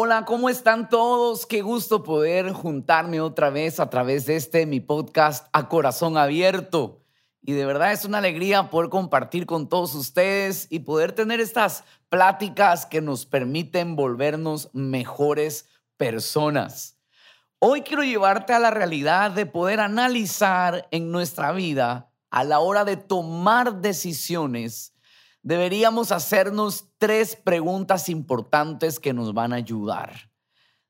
Hola, ¿cómo están todos? Qué gusto poder juntarme otra vez a través de este mi podcast a corazón abierto. Y de verdad es una alegría poder compartir con todos ustedes y poder tener estas pláticas que nos permiten volvernos mejores personas. Hoy quiero llevarte a la realidad de poder analizar en nuestra vida a la hora de tomar decisiones deberíamos hacernos tres preguntas importantes que nos van a ayudar.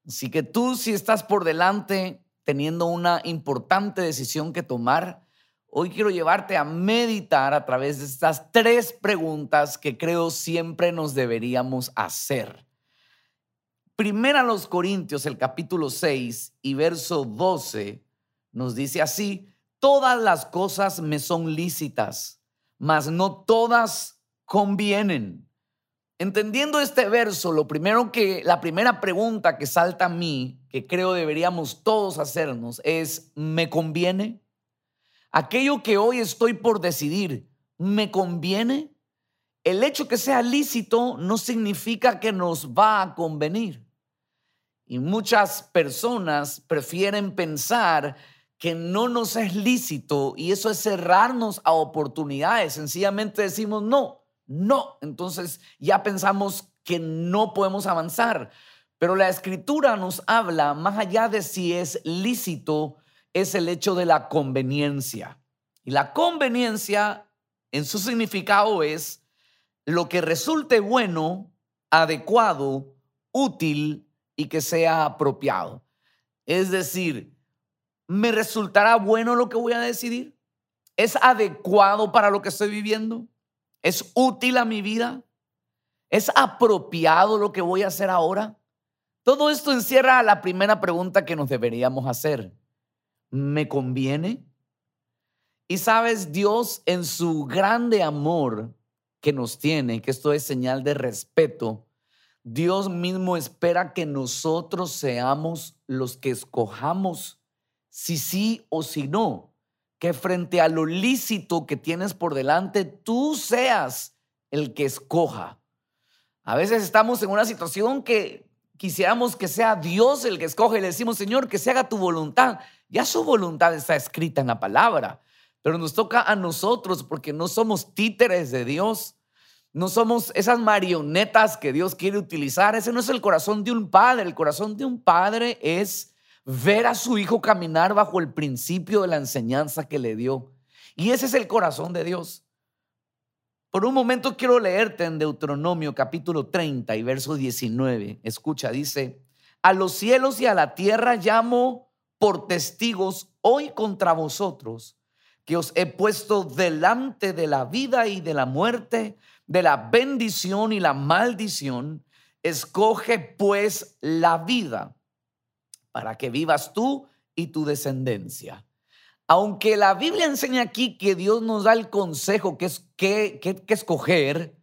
Así que tú, si estás por delante teniendo una importante decisión que tomar, hoy quiero llevarte a meditar a través de estas tres preguntas que creo siempre nos deberíamos hacer. Primera los Corintios, el capítulo 6 y verso 12, nos dice así, todas las cosas me son lícitas, mas no todas convienen. Entendiendo este verso, lo primero que, la primera pregunta que salta a mí, que creo deberíamos todos hacernos, es, ¿me conviene? Aquello que hoy estoy por decidir, ¿me conviene? El hecho que sea lícito no significa que nos va a convenir. Y muchas personas prefieren pensar que no nos es lícito y eso es cerrarnos a oportunidades. Sencillamente decimos, no, no. Entonces ya pensamos que no podemos avanzar. Pero la escritura nos habla, más allá de si es lícito, es el hecho de la conveniencia. Y la conveniencia en su significado es lo que resulte bueno, adecuado, útil y que sea apropiado. Es decir, ¿me resultará bueno lo que voy a decidir? ¿Es adecuado para lo que estoy viviendo? ¿Es útil a mi vida? ¿Es apropiado lo que voy a hacer ahora? Todo esto encierra la primera pregunta que nos deberíamos hacer. ¿Me conviene? Y sabes, Dios en su grande amor que nos tiene, que esto es señal de respeto, Dios mismo espera que nosotros seamos los que escojamos si sí o si no que frente a lo lícito que tienes por delante, tú seas el que escoja. A veces estamos en una situación que quisiéramos que sea Dios el que escoge y le decimos, Señor, que se haga tu voluntad. Ya su voluntad está escrita en la palabra, pero nos toca a nosotros porque no somos títeres de Dios. No somos esas marionetas que Dios quiere utilizar. Ese no es el corazón de un padre. El corazón de un padre es ver a su hijo caminar bajo el principio de la enseñanza que le dio. Y ese es el corazón de Dios. Por un momento quiero leerte en Deuteronomio capítulo 30 y verso 19. Escucha, dice, a los cielos y a la tierra llamo por testigos hoy contra vosotros, que os he puesto delante de la vida y de la muerte, de la bendición y la maldición. Escoge pues la vida para que vivas tú y tu descendencia. Aunque la Biblia enseña aquí que Dios nos da el consejo que es que, escoger,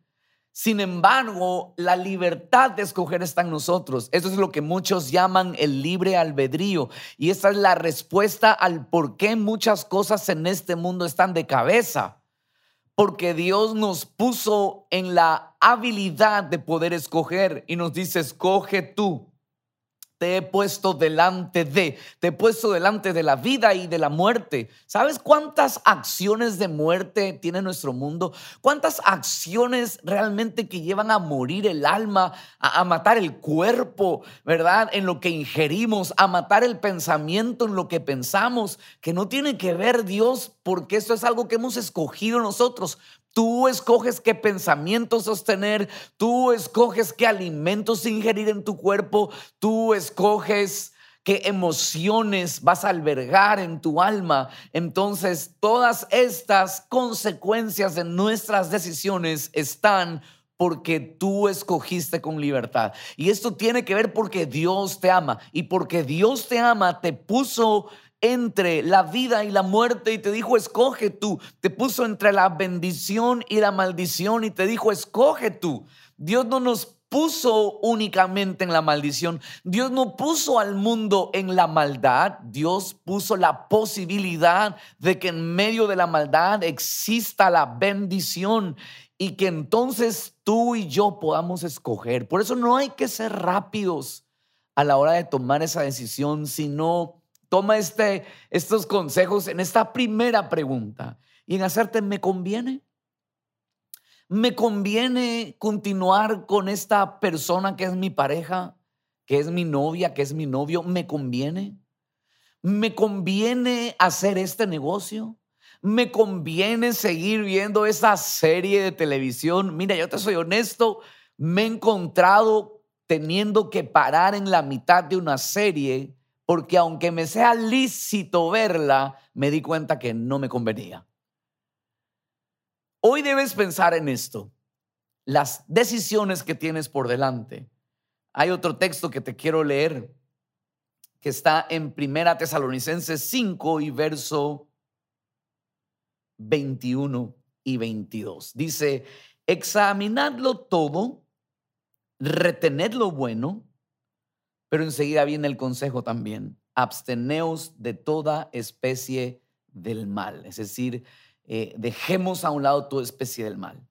sin embargo, la libertad de escoger está en nosotros. Eso es lo que muchos llaman el libre albedrío. Y esta es la respuesta al por qué muchas cosas en este mundo están de cabeza. Porque Dios nos puso en la habilidad de poder escoger y nos dice, escoge tú te he puesto delante de, te he puesto delante de la vida y de la muerte. ¿Sabes cuántas acciones de muerte tiene nuestro mundo? ¿Cuántas acciones realmente que llevan a morir el alma, a, matar el cuerpo, ¿verdad? En lo que ingerimos, a matar el pensamiento en lo que pensamos, que no tiene que ver Dios, porque esto es algo que hemos escogido nosotros. Tú escoges qué pensamientos sostener, tú escoges qué alimentos ingerir en tu cuerpo, tú escoges qué emociones vas a albergar en tu alma. Entonces, todas estas consecuencias de nuestras decisiones están porque tú escogiste con libertad. Y esto tiene que ver porque Dios te ama. Y porque Dios te ama, te puso entre la vida y la muerte y te dijo, escoge tú. Te puso entre la bendición y la maldición y te dijo, escoge tú. Dios no nos puso únicamente en la maldición. Dios no puso al mundo en la maldad. Dios puso la posibilidad de que en medio de la maldad exista la bendición y que entonces tú y yo podamos escoger. Por eso no hay que ser rápidos a la hora de tomar esa decisión, sino toma este, estos consejos en esta primera pregunta y en hacerte, ¿me conviene? ¿Me conviene continuar con esta persona que es mi pareja, que es mi novia, que es mi novio? ¿Me conviene? ¿Me conviene hacer este negocio? ¿Me conviene seguir viendo esa serie de televisión? Mira, yo te soy honesto, me he encontrado teniendo que parar en la mitad de una serie porque aunque me sea lícito verla, me di cuenta que no me convenía. Hoy debes pensar en esto, las decisiones que tienes por delante. Hay otro texto que te quiero leer que está en Primera Tesalonicenses 5 y verso 21 y 22. Dice, examinadlo todo, retened lo bueno, pero enseguida viene el consejo también, absteneos de toda especie del mal, es decir, eh, dejemos a un lado toda especie del mal.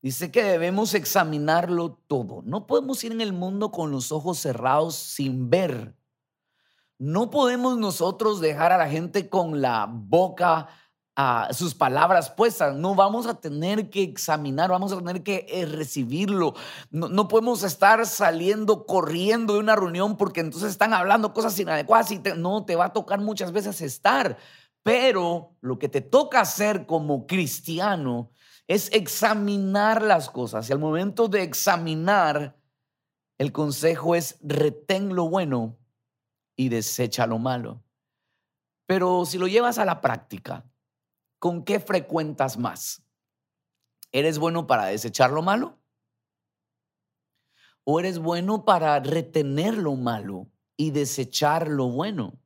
Dice que debemos examinarlo todo. No podemos ir en el mundo con los ojos cerrados sin ver no podemos nosotros dejar a la gente con la boca a sus palabras puestas. No vamos a tener que examinar, vamos a tener que eh, recibirlo. No, podemos estar saliendo corriendo de una reunión porque entonces están hablando cosas inadecuadas y no te va a tocar muchas veces estar. Pero lo que te toca hacer como cristiano es examinar las cosas. Y al momento de examinar, el consejo es retén lo bueno y desecha lo malo. Pero si lo llevas a la práctica, ¿con qué frecuentas más? ¿Eres bueno para desechar lo malo? ¿O eres bueno para retener lo malo y desechar lo bueno?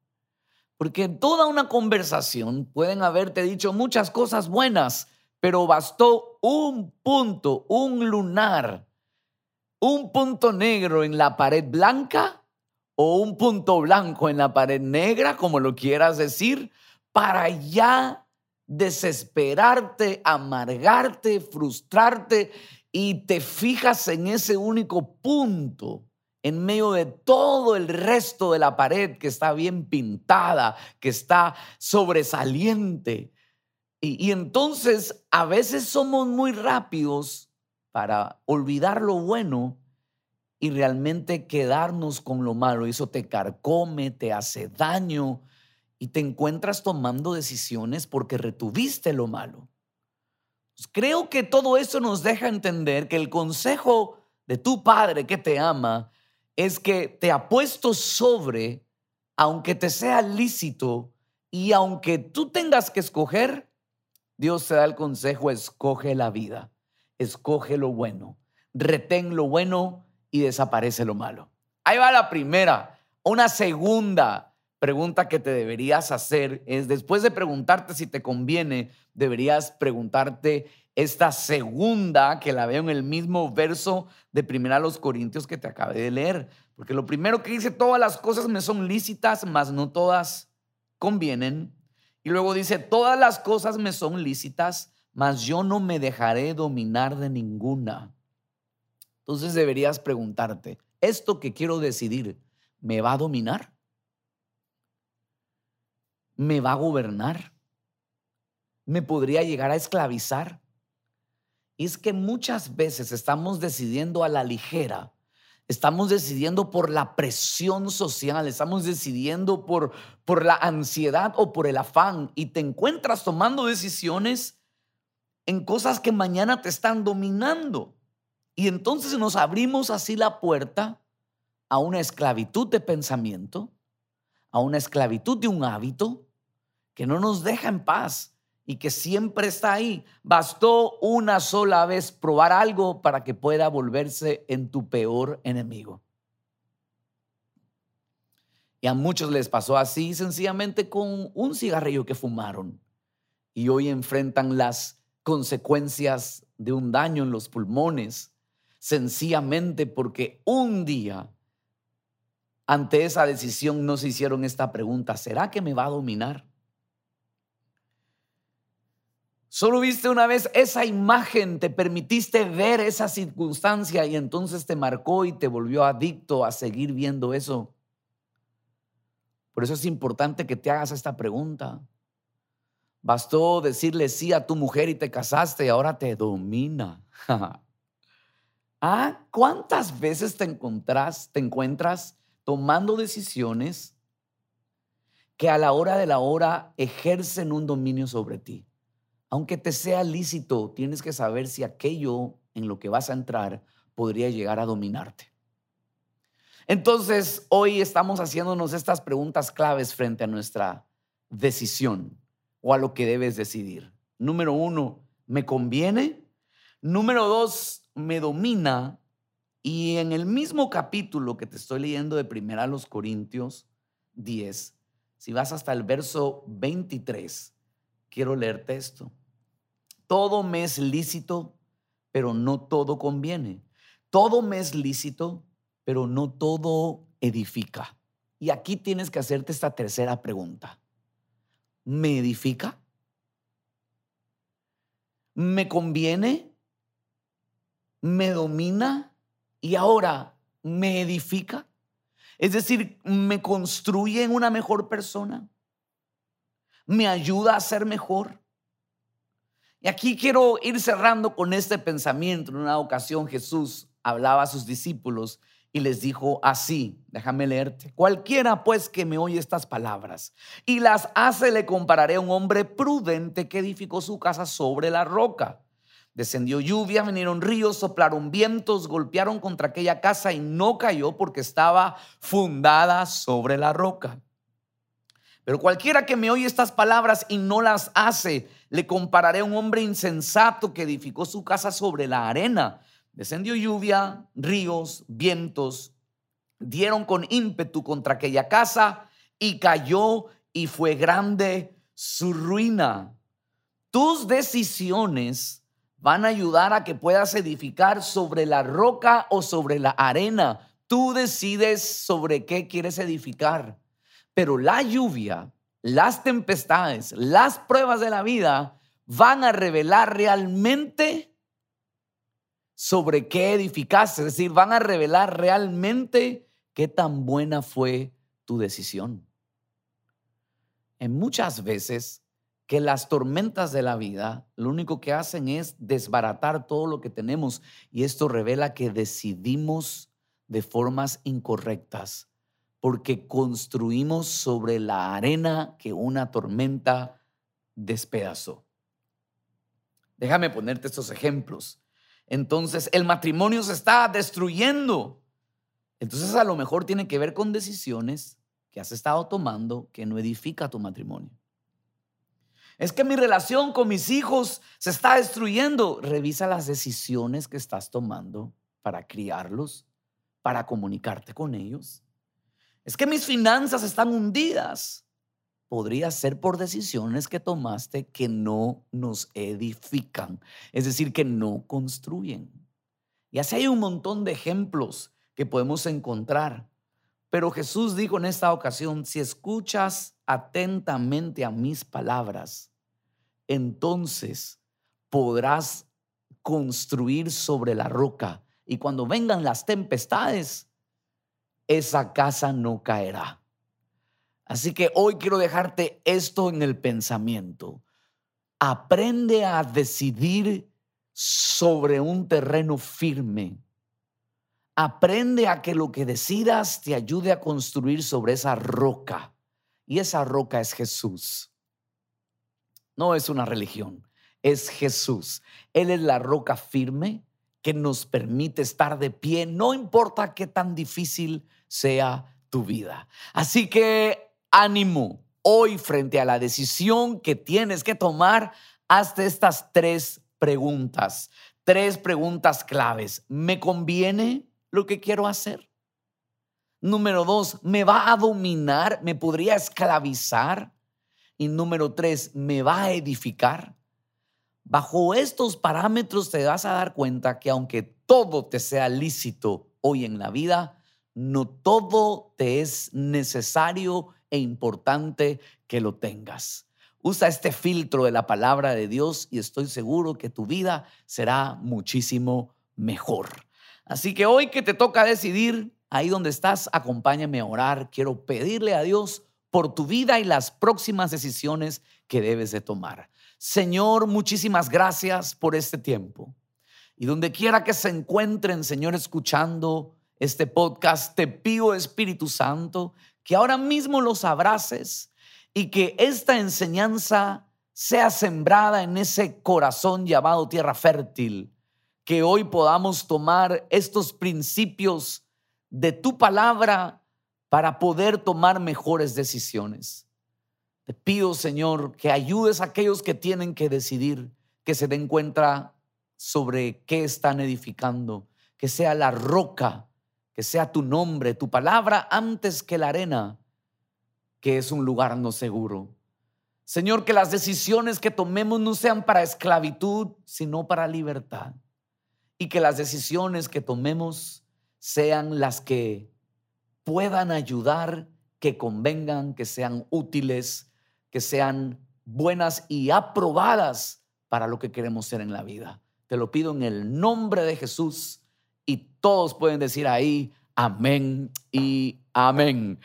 Porque en toda una conversación pueden haberte dicho muchas cosas buenas, pero bastó un punto, un lunar, un punto negro en la pared blanca o un punto blanco en la pared negra, como lo quieras decir, para ya desesperarte, amargarte, frustrarte y te fijas en ese único punto en medio de todo el resto de la pared que está bien pintada, que está sobresaliente. Y, entonces a veces somos muy rápidos para olvidar lo bueno y realmente quedarnos con lo malo. Eso te carcome, te hace daño y te encuentras tomando decisiones porque retuviste lo malo. Pues creo que todo eso nos deja entender que el consejo de tu padre que te ama es que te ha puesto sobre, aunque te sea lícito y aunque tú tengas que escoger, Dios te da el consejo, escoge la vida, escoge lo bueno, retén lo bueno y desaparece lo malo. Ahí va la primera. Una segunda pregunta que te deberías hacer es, después de preguntarte si te conviene, deberías preguntarte esta segunda que la veo en el mismo verso de Primera a los Corintios que te acabé de leer. Porque lo primero que dice, todas las cosas me son lícitas, mas no todas convienen. Y luego dice, todas las cosas me son lícitas, mas yo no me dejaré dominar de ninguna. Entonces deberías preguntarte, ¿esto que quiero decidir me va a dominar? ¿Me va a gobernar? ¿Me podría llegar a esclavizar? Y es que muchas veces estamos decidiendo a la ligera, estamos decidiendo por la presión social, estamos decidiendo por, por la ansiedad o por el afán y te encuentras tomando decisiones en cosas que mañana te están dominando. Y entonces nos abrimos así la puerta a una esclavitud de pensamiento, a una esclavitud de un hábito que no nos deja en paz y que siempre está ahí. Bastó una sola vez probar algo para que pueda volverse en tu peor enemigo. Y a muchos les pasó así sencillamente con un cigarrillo que fumaron y hoy enfrentan las consecuencias de un daño en los pulmones, sencillamente porque un día ante esa decisión no se hicieron esta pregunta, ¿será que me va a dominar? Solo viste una vez esa imagen, te permitiste ver esa circunstancia y entonces te marcó y te volvió adicto a seguir viendo eso. Por eso es importante que te hagas esta pregunta. Bastó decirle sí a tu mujer y te casaste y ahora te domina. ¿Ah? ¿Cuántas veces te te encuentras tomando decisiones que a la hora de la hora ejercen un dominio sobre ti? Aunque te sea lícito, tienes que saber si aquello en lo que vas a entrar podría llegar a dominarte. Entonces, hoy estamos haciéndonos estas preguntas claves frente a nuestra decisión o a lo que debes decidir. Número uno, ¿me conviene? Número dos, ¿me domina? Y en el mismo capítulo que te estoy leyendo de primera a los Corintios 10, si vas hasta el verso 23, quiero leerte esto. Todo me es lícito, pero no todo conviene. Todo me es lícito, pero no todo edifica. Y aquí tienes que hacerte esta tercera pregunta. ¿Me edifica? ¿Me conviene? ¿Me domina? Y ahora, ¿me edifica? Es decir, ¿me construye en una mejor persona? ¿Me ayuda a ser mejor? Y aquí quiero ir cerrando con este pensamiento. En una ocasión Jesús hablaba a sus discípulos y les dijo así, déjame leerte, cualquiera pues que me oye estas palabras y las hace, le compararé a un hombre prudente que edificó su casa sobre la roca. Descendió lluvia, vinieron ríos, soplaron vientos, golpearon contra aquella casa y no cayó porque estaba fundada sobre la roca. Pero cualquiera que me oye estas palabras y no las hace, le compararé a un hombre insensato que edificó su casa sobre la arena. Descendió lluvia, ríos, vientos, dieron con ímpetu contra aquella casa y cayó y fue grande su ruina. Tus decisiones van a ayudar a que puedas edificar sobre la roca o sobre la arena. Tú decides sobre qué quieres edificar. Pero la lluvia, las tempestades, las pruebas de la vida van a revelar realmente sobre qué edificaste, es decir, van a revelar realmente qué tan buena fue tu decisión. En muchas veces que las tormentas de la vida lo único que hacen es desbaratar todo lo que tenemos y esto revela que decidimos de formas incorrectas porque construimos sobre la arena que una tormenta despedazó. Déjame ponerte estos ejemplos. Entonces, el matrimonio se está destruyendo. Entonces, a lo mejor tiene que ver con decisiones que has estado tomando que no edifica tu matrimonio. Es que mi relación con mis hijos se está destruyendo. Revisa las decisiones que estás tomando para criarlos, para comunicarte con ellos. Es que mis finanzas están hundidas podría ser por decisiones que tomaste que no nos edifican, es decir, que no construyen. Y así hay un montón de ejemplos que podemos encontrar. Pero Jesús dijo en esta ocasión, si escuchas atentamente a mis palabras, entonces podrás construir sobre la roca. Y cuando vengan las tempestades, esa casa no caerá. Así que hoy quiero dejarte esto en el pensamiento. Aprende a decidir sobre un terreno firme. Aprende a que lo que decidas te ayude a construir sobre esa roca. Y esa roca es Jesús. No es una religión, es Jesús. Él es la roca firme que nos permite estar de pie, no importa qué tan difícil sea tu vida. Así que ánimo hoy frente a la decisión que tienes que tomar, hazte estas tres preguntas, tres preguntas claves. ¿Me conviene lo que quiero hacer? Número dos, ¿me va a dominar? ¿Me podría esclavizar? Y número tres, ¿me va a edificar? Bajo estos parámetros te vas a dar cuenta que aunque todo te sea lícito hoy en la vida, no todo te es necesario e importante que lo tengas. Usa este filtro de la palabra de Dios y estoy seguro que tu vida será muchísimo mejor. Así que hoy que te toca decidir, ahí donde estás, acompáñame a orar. Quiero pedirle a Dios por tu vida y las próximas decisiones que debes de tomar. Señor, muchísimas gracias por este tiempo. Y donde quiera que se encuentren, Señor, escuchando este podcast, te pido, Espíritu Santo, que ahora mismo los abraces y que esta enseñanza sea sembrada en ese corazón llamado tierra fértil, que hoy podamos tomar estos principios de tu palabra para poder tomar mejores decisiones. Te pido, Señor, que ayudes a aquellos que tienen que decidir, que se den cuenta sobre qué están edificando, que sea la roca, que sea tu nombre, tu palabra antes que la arena, que es un lugar no seguro. Señor, que las decisiones que tomemos no sean para esclavitud, sino para libertad. Y que las decisiones que tomemos sean las que puedan ayudar, que convengan, que sean útiles, que sean buenas y aprobadas para lo que queremos ser en la vida. Te lo pido en el nombre de Jesús y todos pueden decir ahí, amén y amén.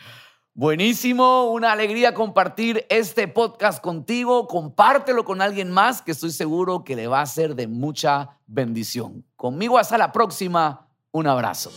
Buenísimo, una alegría compartir este podcast contigo. Compártelo con alguien más que estoy seguro que le va a ser de mucha bendición. Conmigo hasta la próxima. Un abrazo.